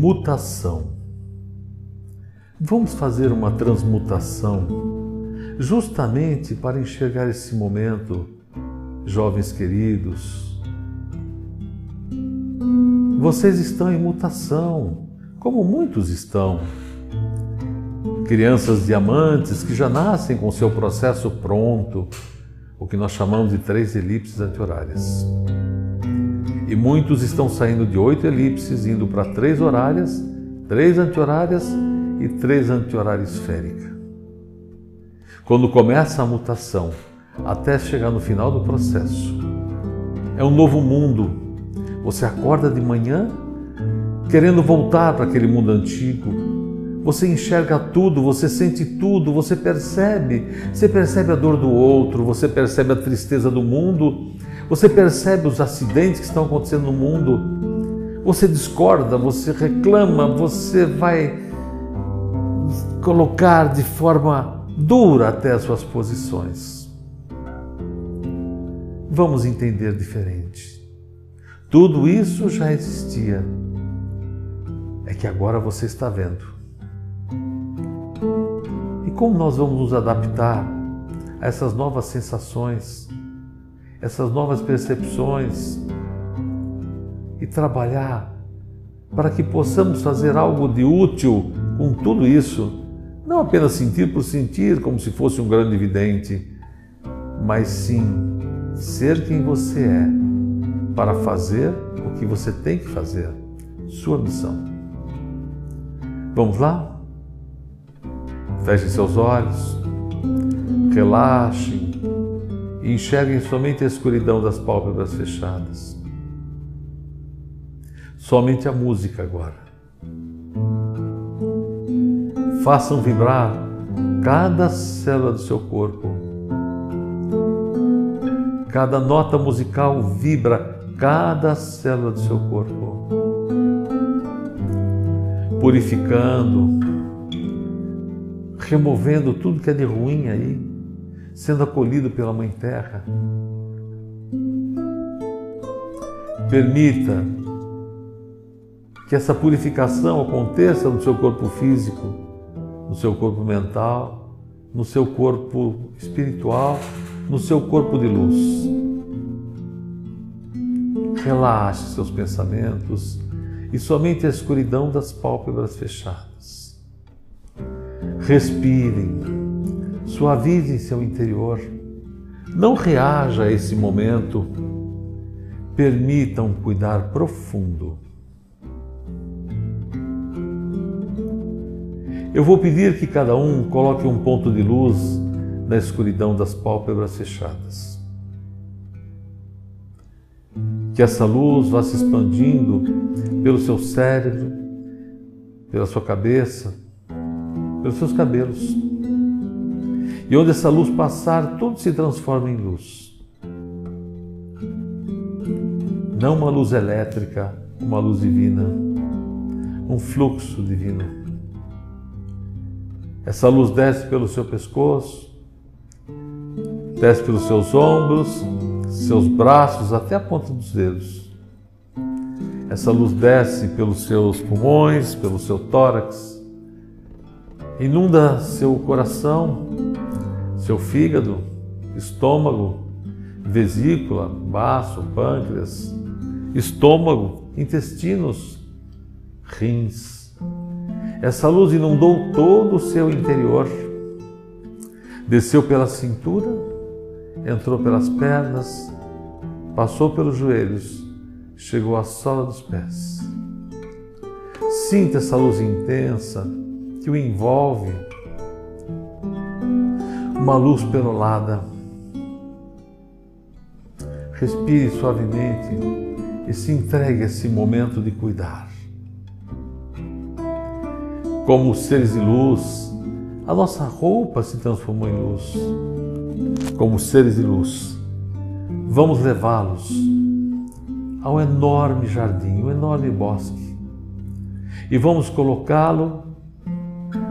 Mutação. Vamos fazer uma transmutação justamente para enxergar esse momento, jovens queridos. Vocês estão em mutação, como muitos estão. Crianças diamantes que já nascem com seu processo pronto, o que nós chamamos de três elipses anti-horárias. E muitos estão saindo de oito elipses, indo para três horárias, três anti-horárias e três anti-horárias esféricas. Quando começa a mutação, até chegar no final do processo, é um novo mundo. Você acorda de manhã querendo voltar para aquele mundo antigo, você enxerga tudo, você sente tudo, você percebe. Você percebe a dor do outro, você percebe a tristeza do mundo, você percebe os acidentes que estão acontecendo no mundo. Você discorda, você reclama, você vai colocar de forma dura até as suas posições. Vamos entender diferente. Tudo isso já existia. É que agora você está vendo. E como nós vamos nos adaptar a essas novas sensações, essas novas percepções e trabalhar para que possamos fazer algo de útil com tudo isso, não apenas sentir por sentir como se fosse um grande vidente, mas sim ser quem você é para fazer o que você tem que fazer, sua missão. Vamos lá? Fechem seus olhos, relaxem e enxerguem somente a escuridão das pálpebras fechadas. Somente a música agora. Façam vibrar cada célula do seu corpo. Cada nota musical vibra cada célula do seu corpo, purificando, removendo tudo que é de ruim aí, sendo acolhido pela Mãe Terra. Permita que essa purificação aconteça no seu corpo físico, no seu corpo mental, no seu corpo espiritual, no seu corpo de luz. Relaxe seus pensamentos e somente a escuridão das pálpebras fechadas. Respirem, suavizem seu interior. Não reaja a esse momento. Permitam cuidar profundo. Eu vou pedir que cada um coloque um ponto de luz na escuridão das pálpebras fechadas. Que essa luz vá se expandindo pelo seu cérebro, pela sua cabeça, pelos seus cabelos. E onde essa luz passar, tudo se transforma em luz. Não uma luz elétrica, uma luz divina, um fluxo divino. Essa luz desce pelo seu pescoço, desce pelos seus ombros, seus braços até a ponta dos dedos. Essa luz desce pelos seus pulmões, pelo seu tórax, inunda seu coração, seu fígado, estômago, vesícula, baço, pâncreas, estômago, intestinos, rins. Essa luz inundou todo o seu interior, desceu pela cintura, entrou pelas pernas, passou pelos joelhos, chegou à sola dos pés. Sinta essa luz intensa, que o envolve, uma luz perolada. Respire suavemente e se entregue a esse momento de cuidar. Como seres de luz, a nossa roupa se transformou em luz. Como seres de luz, vamos levá-los ao enorme jardim, um enorme bosque, e vamos colocá-lo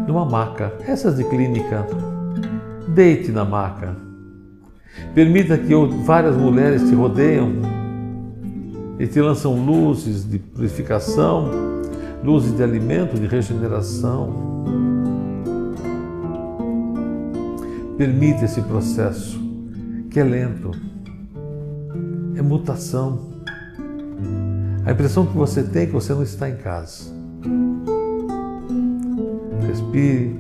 numa maca, essas de clínica. Deite na maca. Permita que várias mulheres te rodeiam e te lançam luzes de purificação, luzes de alimento, de regeneração. Permita esse processo, que é lento, é mutação. A impressão que você tem é que você não está em casa. Respire,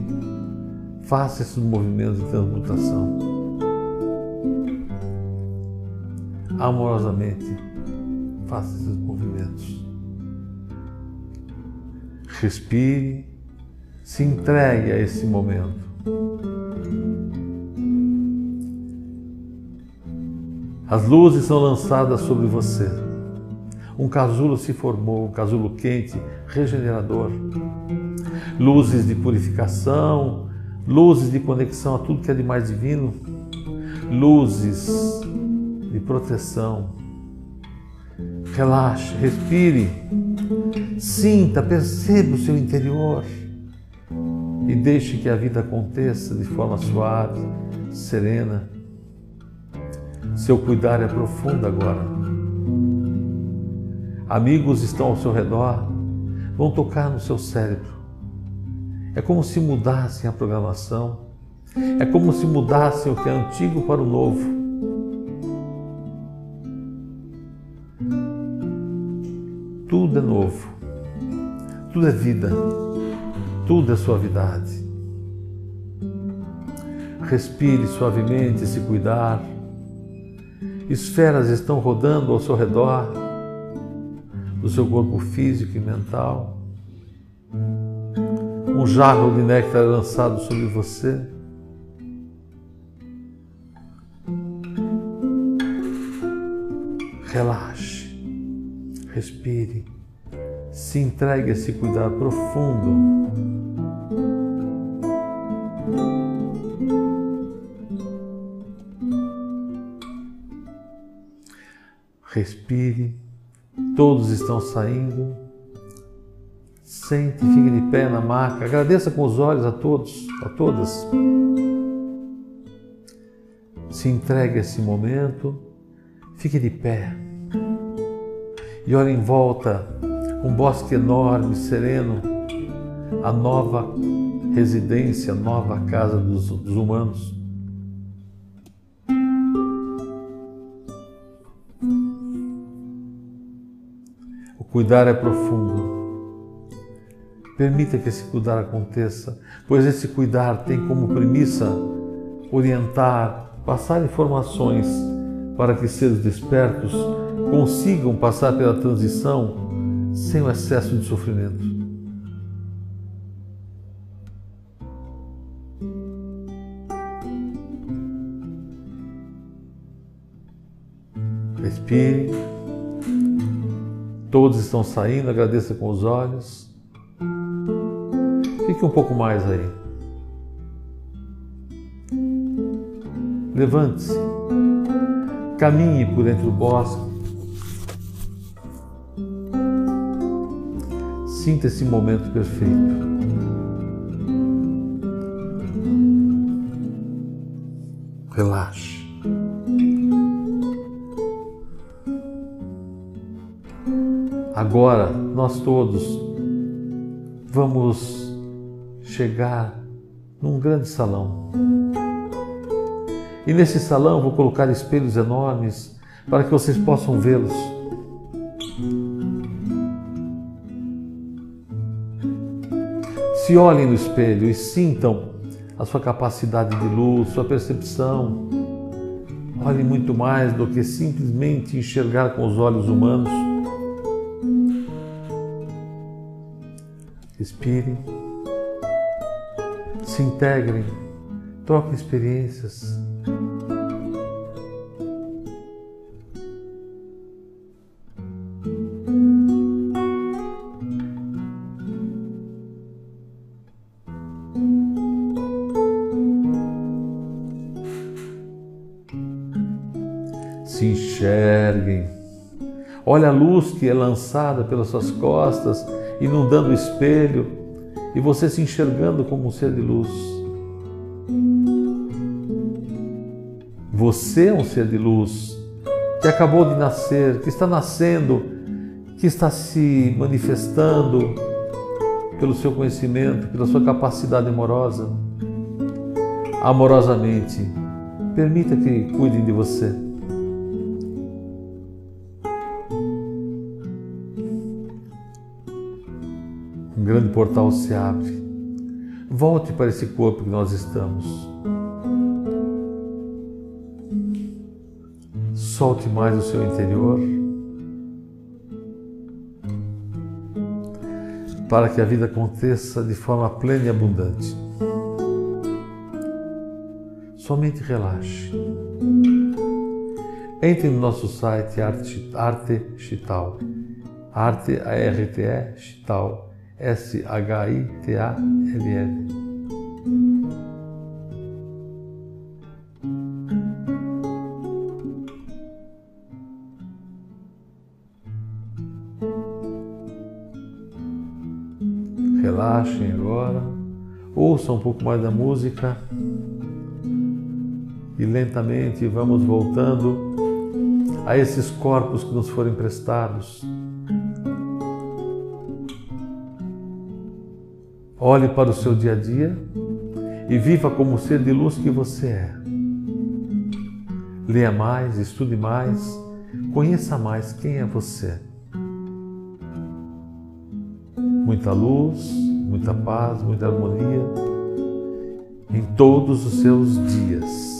faça esses movimentos de transmutação. Amorosamente, faça esses movimentos. Respire, se entregue a esse momento. As luzes são lançadas sobre você. Um casulo se formou, um casulo quente, regenerador. Luzes de purificação, luzes de conexão a tudo que é de mais divino, luzes de proteção. Relaxe, respire, sinta, perceba o seu interior e deixe que a vida aconteça de forma suave, serena seu cuidar é profundo agora. Amigos estão ao seu redor, vão tocar no seu cérebro. É como se mudassem a programação. É como se mudassem o que é antigo para o novo. Tudo é novo. Tudo é vida. Tudo é suavidade. Respire suavemente se cuidar esferas estão rodando ao seu redor, do seu corpo físico e mental. Um jarro de néctar é lançado sobre você. Relaxe, respire, se entregue a esse cuidar profundo respire, todos estão saindo. Sente, fique de pé na maca, agradeça com os olhos a todos, a todas. Se entregue a esse momento, fique de pé e olhe em volta um bosque enorme, sereno, a nova residência, a nova casa dos, dos humanos. Cuidar é profundo. Permita que esse cuidar aconteça, pois esse cuidar tem como premissa orientar, passar informações para que seres despertos consigam passar pela transição sem o excesso de sofrimento. Respire. Todos estão saindo, agradeça com os olhos. Fique um pouco mais aí. Levante-se. Caminhe por entre o bosque. Sinta esse momento perfeito. Relaxe. Agora, nós todos vamos chegar num grande salão. E nesse salão vou colocar espelhos enormes para que vocês possam vê-los. Se olhem no espelho e sintam a sua capacidade de luz, sua percepção. Olhem muito mais do que simplesmente enxergar com os olhos humanos Respire, se integrem, troquem experiências. Se enxerguem. Olha a luz que é lançada pelas suas costas inundando o espelho e você se enxergando como um ser de luz. Você é um ser de luz que acabou de nascer, que está nascendo, que está se manifestando pelo seu conhecimento, pela sua capacidade amorosa. Amorosamente, permita que cuidem de você. Grande portal se abre. Volte para esse corpo que nós estamos. Solte mais o seu interior. Para que a vida aconteça de forma plena e abundante. Somente relaxe. Entre no nosso site Arte, Arte Chital. Arte, A-R-T-E, Chital. S-H-I-T-A-L-L. Relaxem agora, ouçam um pouco mais da música e lentamente vamos voltando a esses corpos que nos foram emprestados Olhe para o seu dia a dia e viva como o ser de luz que você é. Leia mais, estude mais, conheça mais quem é você. Muita luz, muita paz, muita harmonia em todos os seus dias.